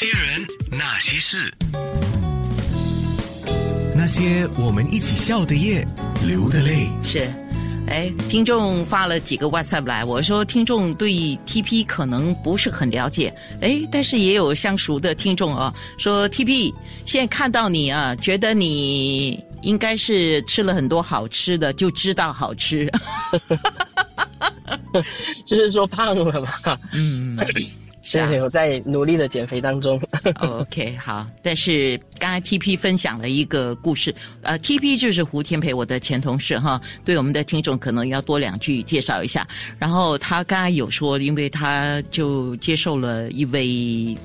些人，那些事，那些我们一起笑的夜，流的泪。是，哎，听众发了几个 WhatsApp 来，我说听众对 TP 可能不是很了解，哎，但是也有相熟的听众啊，说 TP 现在看到你啊，觉得你应该是吃了很多好吃的，就知道好吃。就是说胖了吧，嗯。现在我在努力的减肥当中。OK，好。但是刚才 TP 分享了一个故事，呃，TP 就是胡天培，我的前同事哈。对我们的听众可能要多两句介绍一下。然后他刚才有说，因为他就接受了一位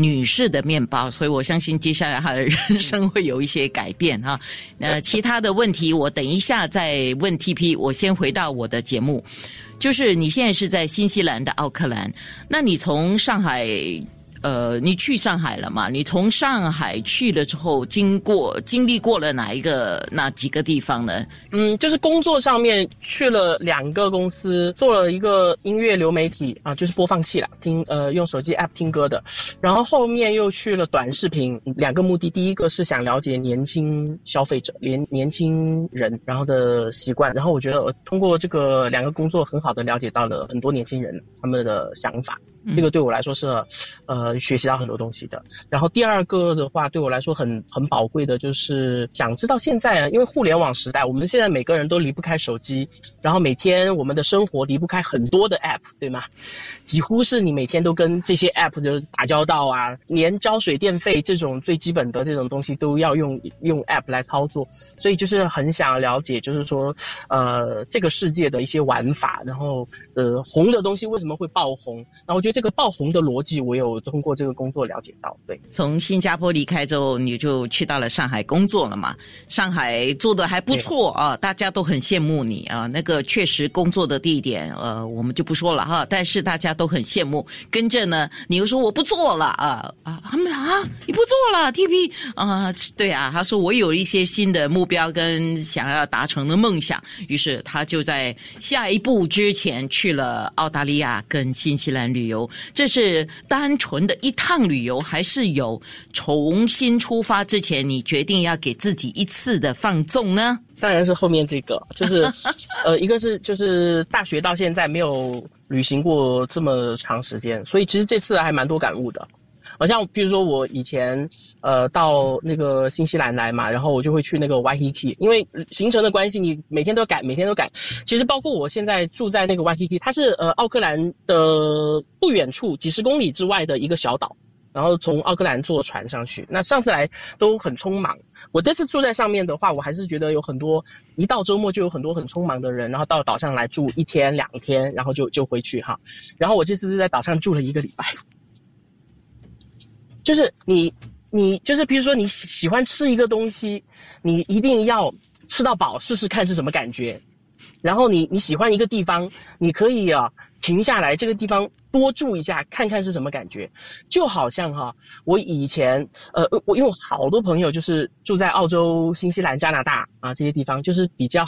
女士的面包，所以我相信接下来她的人生会有一些改变 哈。那 其他的问题我等一下再问 TP，我先回到我的节目。就是你现在是在新西兰的奥克兰，那你从上海。呃，你去上海了嘛？你从上海去了之后，经过经历过了哪一个哪几个地方呢？嗯，就是工作上面去了两个公司，做了一个音乐流媒体啊，就是播放器了，听呃用手机 app 听歌的。然后后面又去了短视频，两个目的，第一个是想了解年轻消费者、年年轻人然后的习惯。然后我觉得通过这个两个工作，很好的了解到了很多年轻人他们的想法。这个对我来说是，呃，学习到很多东西的。然后第二个的话，对我来说很很宝贵的，就是想知道现在啊，因为互联网时代，我们现在每个人都离不开手机，然后每天我们的生活离不开很多的 app，对吗？几乎是你每天都跟这些 app 就是打交道啊，连交水电费这种最基本的这种东西都要用用 app 来操作，所以就是很想了解，就是说，呃，这个世界的一些玩法，然后呃，红的东西为什么会爆红？然后我觉得。这个爆红的逻辑，我有通过这个工作了解到。对，从新加坡离开之后，你就去到了上海工作了嘛？上海做的还不错啊，大家都很羡慕你啊。那个确实工作的地点，呃，我们就不说了哈。但是大家都很羡慕。跟着呢，你又说我不做了啊啊！他们啊，你不做了？TP 啊，对啊，他说我有一些新的目标跟想要达成的梦想，于是他就在下一步之前去了澳大利亚跟新西兰旅游。这是单纯的一趟旅游，还是有重新出发之前，你决定要给自己一次的放纵呢？当然是后面这个，就是，呃，一个是就是大学到现在没有旅行过这么长时间，所以其实这次还蛮多感悟的。好像比如说我以前呃到那个新西兰来嘛，然后我就会去那个 Yakky，因为行程的关系，你每天都改，每天都改。其实包括我现在住在那个 Yakky，它是呃奥克兰的不远处几十公里之外的一个小岛，然后从奥克兰坐船上去。那上次来都很匆忙，我这次住在上面的话，我还是觉得有很多一到周末就有很多很匆忙的人，然后到岛上来住一天两天，然后就就回去哈。然后我这次是在岛上住了一个礼拜。就是你，你就是比如说你喜喜欢吃一个东西，你一定要吃到饱试试看是什么感觉。然后你你喜欢一个地方，你可以啊停下来这个地方多住一下，看看是什么感觉。就好像哈，我以前呃我因为我好多朋友就是住在澳洲、新西兰、加拿大啊这些地方，就是比较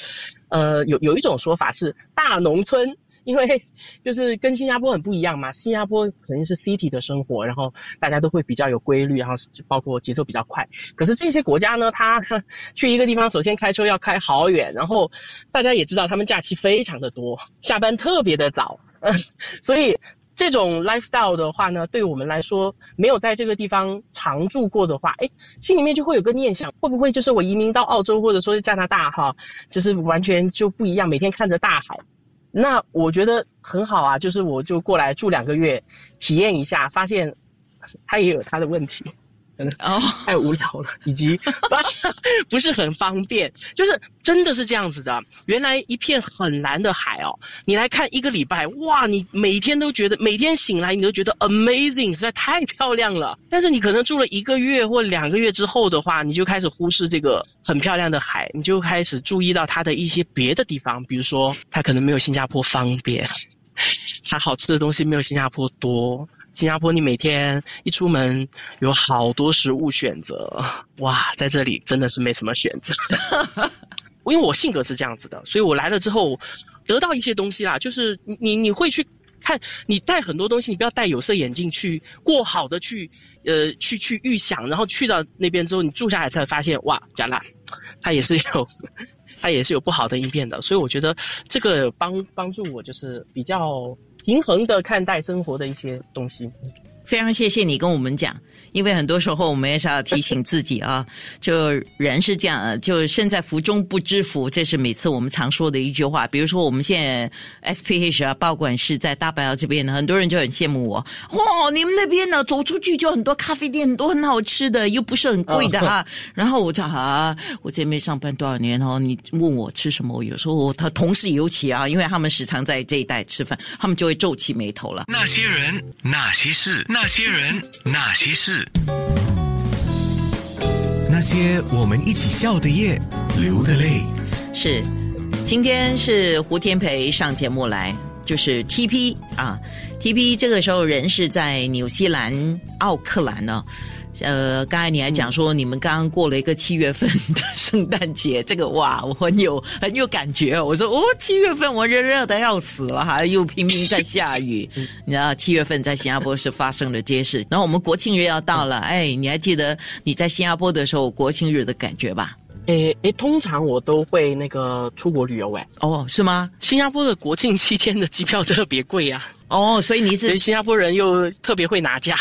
呃有有一种说法是大农村。因为 就是跟新加坡很不一样嘛，新加坡肯定是 city 的生活，然后大家都会比较有规律，然后包括节奏比较快。可是这些国家呢，他 去一个地方，首先开车要开好远，然后大家也知道他们假期非常的多，下班特别的早，嗯 所以这种 lifestyle 的话呢，对我们来说，没有在这个地方常住过的话，哎，心里面就会有个念想，会不会就是我移民到澳洲或者说是加拿大哈，就是完全就不一样，每天看着大海。那我觉得很好啊，就是我就过来住两个月，体验一下，发现它也有它的问题。哦，太无聊了，以及 不是很方便，就是真的是这样子的。原来一片很蓝的海哦，你来看一个礼拜，哇，你每天都觉得每天醒来你都觉得 amazing，实在太漂亮了。但是你可能住了一个月或两个月之后的话，你就开始忽视这个很漂亮的海，你就开始注意到它的一些别的地方，比如说它可能没有新加坡方便，它好吃的东西没有新加坡多。新加坡，你每天一出门有好多食物选择，哇，在这里真的是没什么选择。因为我性格是这样子的，所以我来了之后得到一些东西啦，就是你你会去看你带很多东西，你不要戴有色眼镜去过好的去呃去去预想，然后去到那边之后，你住下来才发现哇，假啦，它也是有 它也是有不好的一面的。所以我觉得这个帮帮助我就是比较平衡的看待生活的一些东西。非常谢谢你跟我们讲，因为很多时候我们也是要提醒自己啊，就人是这样，就身在福中不知福，这是每次我们常说的一句话。比如说，我们现在 SPH 啊，报馆是在大白窑这边呢，很多人就很羡慕我。哇，你们那边呢，走出去就很多咖啡店，很多很好吃的，又不是很贵的哈。然后我就啊，我这边上班多少年哦，你问我吃什么，我有时候他同事尤其啊，因为他们时常在这一带吃饭，他们就会皱起眉头了。那些人，那些事，那些人，那些事，那些我们一起笑的夜，流的泪。是，今天是胡天培上节目来，就是 TP 啊，TP 这个时候人是在纽西兰奥克兰呢。呃，刚才你还讲说你们刚刚过了一个七月份的圣诞节，这个哇，我很有很有感觉。我说哦，七月份我热热的要死了哈，又拼命在下雨。你知道七月份在新加坡是发生了这些事，然后我们国庆日要到了，哎，你还记得你在新加坡的时候国庆日的感觉吧？诶诶，通常我都会那个出国旅游诶。哦，是吗？新加坡的国庆期间的机票特别贵呀。哦，所以你是所以新加坡人又特别会拿价。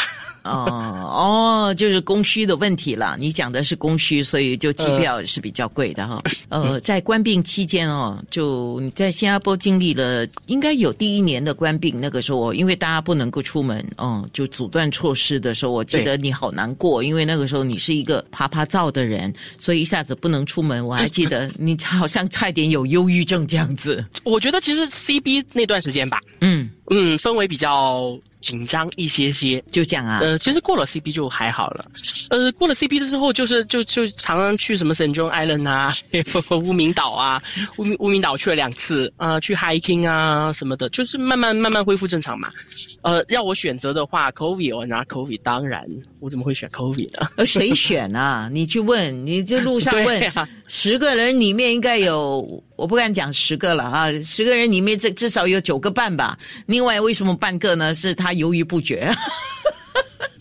哦哦，就是供需的问题了。你讲的是供需，所以就机票是比较贵的哈。呃，在关病期间哦，就你在新加坡经历了应该有第一年的关病，那个时候因为大家不能够出门，嗯，就阻断措施的时候，我记得你好难过，因为那个时候你是一个啪啪照的人，所以一下子不能出门。我还记得你好像差点有忧郁症这样子。我觉得其实 CB 那段时间吧，嗯嗯，氛围比较紧张一些些。就这样啊。呃，其实过了 CB 就还好了。呃，过了 CB 的之后，就是就就常常去什么 St. John Island 啊，乌名岛啊，乌名乌名岛去了两次，呃，去 hiking 啊什么的，就是慢慢慢慢恢复正常嘛。呃，要我选择的话，Kobe 我拿 Kobe，当然我怎么会选 Kobe 呢？而谁选啊？你去问，你就路上问十个人里面应该有，我不敢讲十个了啊，十个人里面至至少有九个半吧。另外为什么半个呢？是他犹豫不决。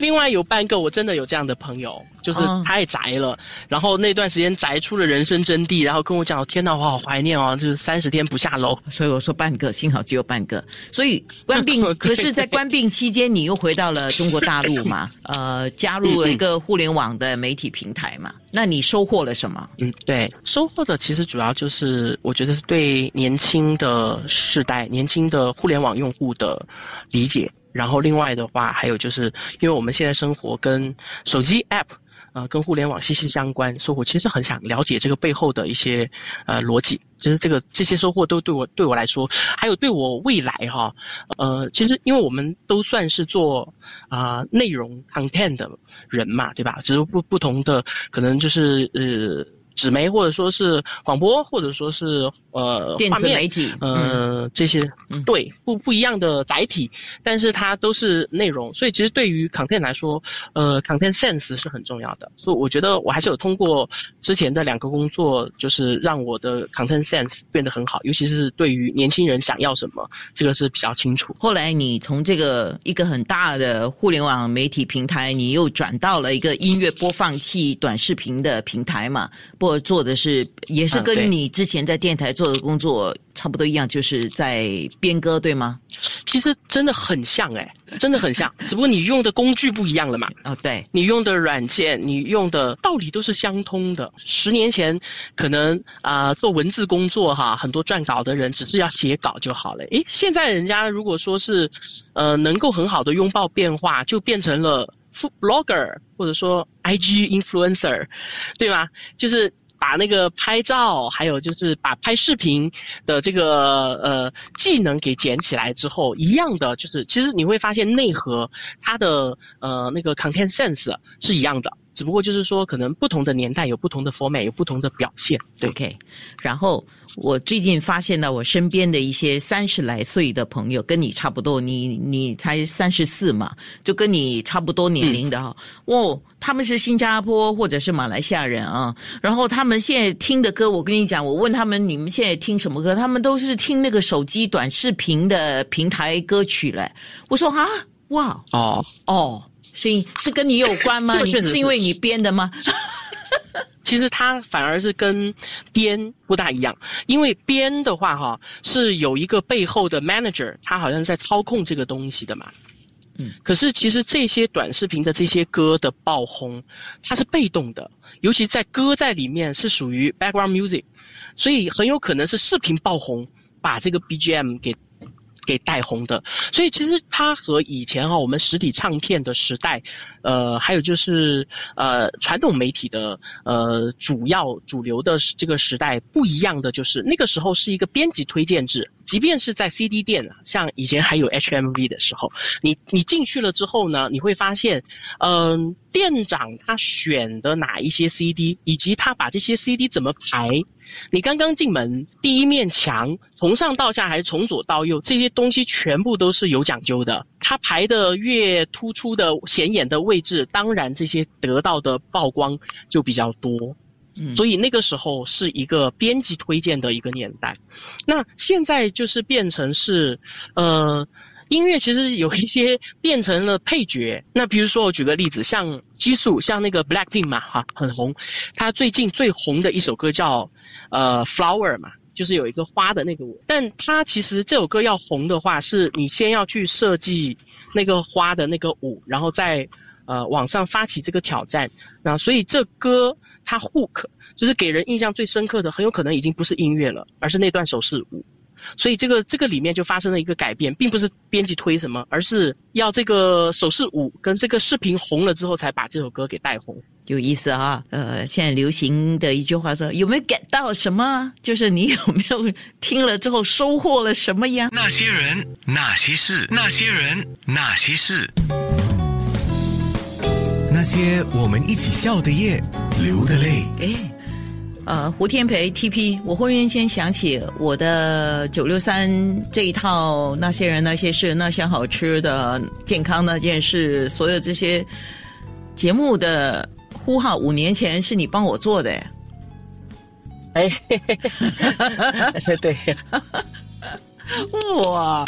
另外有半个我真的有这样的朋友，就是哦太宅了，然后那段时间宅出了人生真谛，然后跟我讲，天哪，我好怀念哦，就是三十天不下楼。所以我说半个，幸好只有半个。所以关病，可是，在关病期间，你又回到了中国大陆嘛？呃，加入了一个互联网的媒体平台嘛？那你收获了什么？嗯，对，收获的其实主要就是我觉得是对年轻的世代、年轻的互联网用户的理解。然后另外的话，还有就是因为我们现在生活跟手机 App。呃，跟互联网息息相关，所以我其实很想了解这个背后的一些呃逻辑，就是这个这些收获都对我对我来说，还有对我未来哈，呃，其实因为我们都算是做啊、内容 content 的人嘛，对吧？只是不不同的，可能就是呃纸媒或者说是广播，或者说是呃电子媒体，嗯，呃，这些嗯对不不一样的载体，但是它都是内容，所以其实对于 content 来说，呃，content sense 是很重要的。所以我觉得我还是有通过之前的两个工作，就是让我的 content sense 变得很好，尤其是对于年轻人想要什么，这个是比较清楚。后来你从这个一个很大的互联网媒体平台，你又转到了一个音乐播放器短视频的平台嘛？不过做的是也是跟你之前在电台做的工作差不多一样，就是在编歌，对吗？其实真的很像哎、真的很像，只不过你用的工具不一样了嘛。哦，对，你用的软件，你用的道理都是相通的。十年前可能啊、呃做文字工作哈，很多撰稿的人只是要写稿就好了。诶，现在人家如果说是呃能够很好的拥抱变化，就变成了 Blogger 或者说 IG influencer，对吗？就是。把那个拍照，还有就是把拍视频的这个呃技能给捡起来之后，一样的就是，其实你会发现内核它的呃那个 content sense 是一样的，只不过就是说，可能不同的年代有不同的 format，有不同的表现。对 OK，然后我最近发现到我身边的一些三十来岁的朋友，跟你差不多，你你才三十四嘛，就跟你差不多年龄的哈，哦，他们是新加坡或者是马来西亚人啊，然后他们现在听的歌，我跟你讲，我问他们你们现在听什么歌，他们都是听那个手机短视频的平台歌曲嘞。我说啊，哇哦，哦，是是跟你有关吗？是是因为你编的吗？其实它反而是跟编不大一样，因为编的话哈是有一个背后的 manager，他好像在操控这个东西的嘛。嗯，可是其实这些短视频的这些歌的爆红，它是被动的，尤其在歌在里面是属于 background music，所以很有可能是视频爆红，把这个 BGM 给给带红的。所以其实它和以前哈、我们实体唱片的时代，呃，还有就是呃传统媒体的呃主要主流的这个时代不一样的，就是那个时候是一个编辑推荐制，即便是在 CD 店啊，像以前还有 HMV 的时候，你你进去了之后呢，你会发现，嗯、店长他选的哪一些 CD，以及他把这些 CD 怎么排，你刚刚进门，第一面墙从上到下还是从左到右，这些东西全部都是有讲究的。它排的越突出的显眼的位置，当然这些得到的曝光就比较多。所以那个时候是一个编辑推荐的一个年代。那现在就是变成是，呃，音乐其实有一些变成了配角。那比如说我举个例子，像激素，像那个 Blackpink 嘛，哈，很红。他最近最红的一首歌叫呃 Flower 嘛。就是有一个花的那个舞，但他其实这首歌要红的话，是你先要去设计那个花的那个舞，然后再呃网上发起这个挑战。那所以这歌它 hook 就是给人印象最深刻的，很有可能已经不是音乐了，而是那段手势舞。所以这个这个里面就发生了一个改变，并不是编辑推什么，而是要这个手势舞跟这个视频红了之后，才把这首歌给带红。有意思啊，呃，现在流行的一句话说，有没有 get 到什么？就是你有没有听了之后收获了什么呀？那些人，那些事，那些人，那些事，那些我们一起笑的夜，流的泪。哎，呃，胡天培 TP，我忽然间想起我的九六三这一套，那些人、那些事、那些好吃的、健康那件事，所有这些节目的呼号，五年前是你帮我做的，哎，对，哇！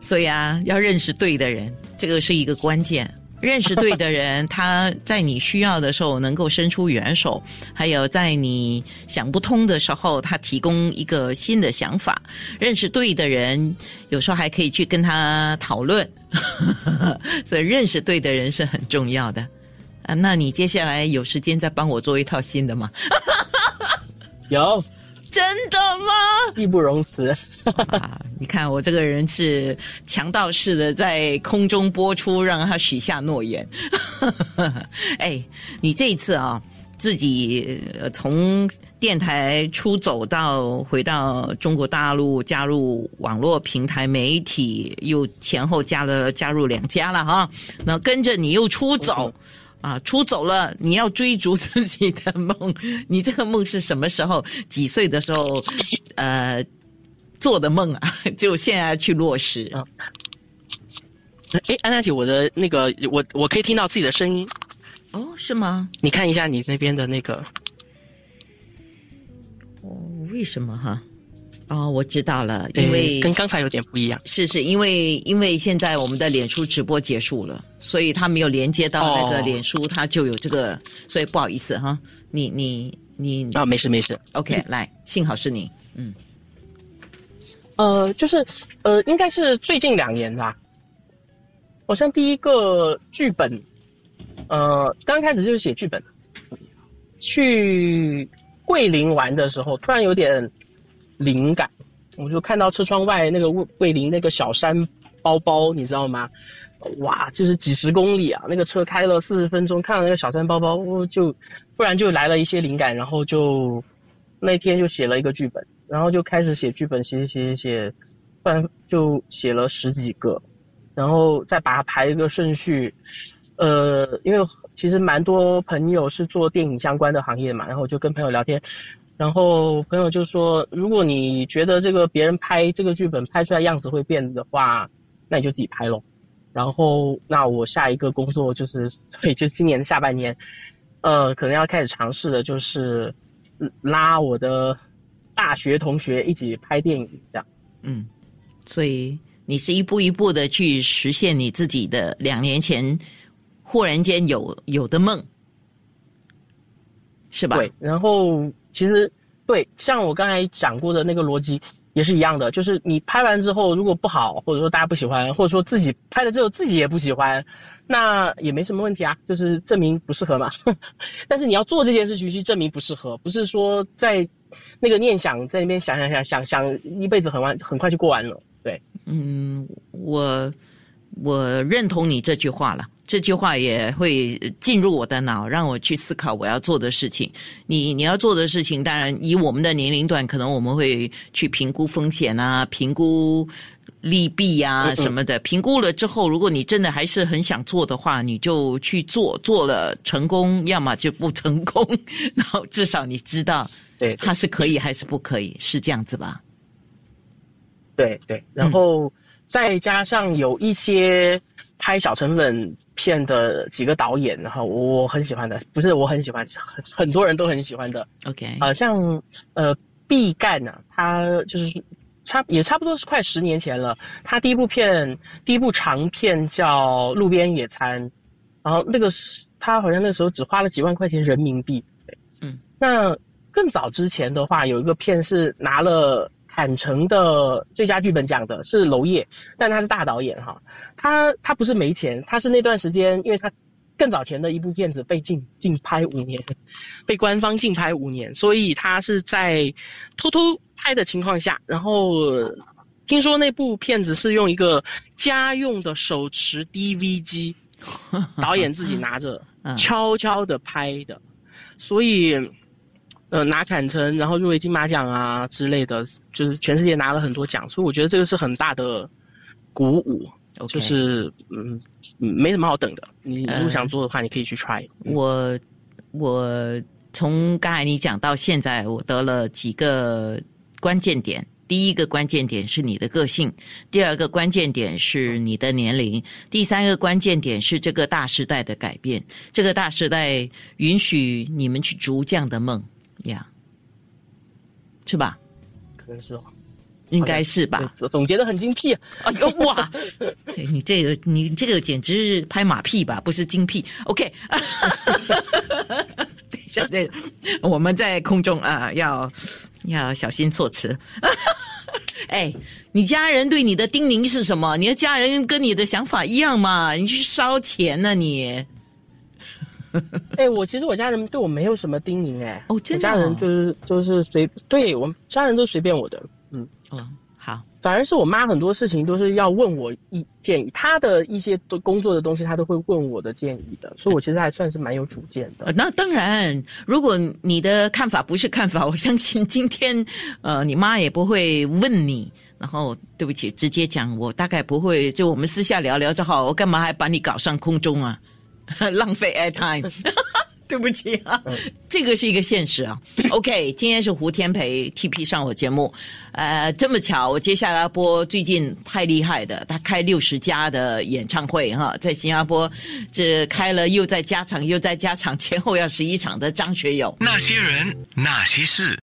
所以啊，要认识对的人，这个是一个关键。认识对的人，他在你需要的时候能够伸出援手，还有在你想不通的时候，他提供一个新的想法。认识对的人，有时候还可以去跟他讨论，所以认识对的人是很重要的。啊，那你接下来有时间再帮我做一套新的吗？有 真的吗？义不容辞。啊，你看我这个人是强盗似的，在空中播出，让他许下诺言。哎，你这一次啊，自己呃从电台出走到回到中国大陆，加入网络平台媒体，又前后加了加入两家了哈。那跟着你又出走。啊，出走了，你要追逐自己的梦。你这个梦是什么时候？几岁的时候？呃，做的梦啊，就现在去落实。嗯哎，安娜姐，我的那个，我我可以听到自己的声音，哦，是吗？你看一下你那边的那个，哦，为什么哈？哦，我知道了，因为呃跟刚才有点不一样。是是因为因为现在我们的脸书直播结束了，所以他没有连接到那个哦脸书，他就有这个，所以不好意思哈，你你你啊，没事没事。，OK，来，幸好是你，嗯，呃，就是呃，应该是最近两年吧。好像第一个剧本，呃，刚开始就是写剧本。去桂林玩的时候，突然有点灵感，我就看到车窗外那个桂桂林那个小山包包，你知道吗？哇，就是几十公里啊，那个车开了四十分钟，看到那个小山包包，就突然就来了一些灵感，然后就那天就写了一个剧本，然后就开始写剧本，写写写写写，突然就写了十几个，然后再把它排一个顺序，呃，因为其实蛮多朋友是做电影相关的行业嘛，然后就跟朋友聊天，然后朋友就说，如果你觉得这个别人拍这个剧本拍出来样子会变的话，那你就自己拍咯。然后，那我下一个工作就是，所以就今年下半年，呃，可能要开始尝试的就是拉我的大学同学一起拍电影，这样。嗯，所以你是一步一步的去实现你自己的两年前忽然间有有的梦，是吧？对。然后，其实对，像我刚才讲过的那个逻辑。也是一样的，就是你拍完之后如果不好，或者说大家不喜欢，或者说自己拍了之后自己也不喜欢，那也没什么问题啊，就是证明不适合嘛。但是你要做这件事情去证明不适合，不是说在那个念想在那边想想想想想一辈子很完很快就过完了。对，嗯，我我认同你这句话了。这句话也会进入我的脑，让我去思考我要做的事情。你你要做的事情，当然以我们的年龄段，可能我们会去评估风险啊，评估利弊呀什么的。评估了之后，如果你真的还是很想做的话，你就去做，做了成功，要么就不成功。然后至少你知道，对，它是可以还是不可以，是这样子吧？对对，然后再加上有一些拍小成本。片的几个导演，然后我很喜欢的，不是我很喜欢，很很多人都很喜欢的。OK，啊，像呃毕赣呐，他就是差也差不多是快十年前了。他第一部片，第一部长片叫《路边野餐》，然后那个是他好像那时候只花了几万块钱人民币。嗯，那更早之前的话，有一个片是拿了。坦诚的最佳剧本奖的是娄烨，但他是大导演哈，他他不是没钱，他是那段时间，因为他更早前的一部片子被禁禁拍五年，被官方禁拍五年，所以他是在偷偷拍的情况下，然后听说那部片子是用一个家用的手持 DV 机，导演自己拿着悄悄的拍的，所以。呃，拿坎城，然后入围金马奖啊之类的，就是全世界拿了很多奖，所以我觉得这个是很大的鼓舞。就是嗯，没什么好等的。你如果想做的话，你可以去 try。我我从刚才你讲到现在，我得了几个关键点。第一个关键点是你的个性，第二个关键点是你的年龄，第三个关键点是这个大时代的改变。这个大时代允许你们去逐这样的梦。呀，是吧？可能是哦，应该是吧。总结的很精辟。哎呦哇，你这个你这个简直是拍马屁吧？不是精辟。OK，等一下，这我们在空中啊，要要小心措辞。哎，你家人对你的叮咛是什么？你的家人跟你的想法一样吗？你去烧钱呢？你？哎，我其实我家人对我没有什么叮咛哎，哦，真的，我家人就是就是随对我们家人都随便我的，嗯，哦，好，反而是我妈很多事情都是要问我意建议，她的一些都工作的东西，她都会问我的建议的，所以我其实还算是蛮有主见的。那当然，如果你的看法不是看法，我相信今天呃，你妈也不会问你，然后对不起，直接讲，我大概不会，就我们私下聊聊就好，我干嘛还把你搞上空中啊？浪费 air time，对不起啊，这个是一个现实啊。OK，今天是胡天培 TP 上我节目，呃，这么巧，我接下来播最近太厉害的，他开六十家的演唱会哈，在新加坡这开了又在加场又在加场，前后要十一场的张学友。那些人，那些事。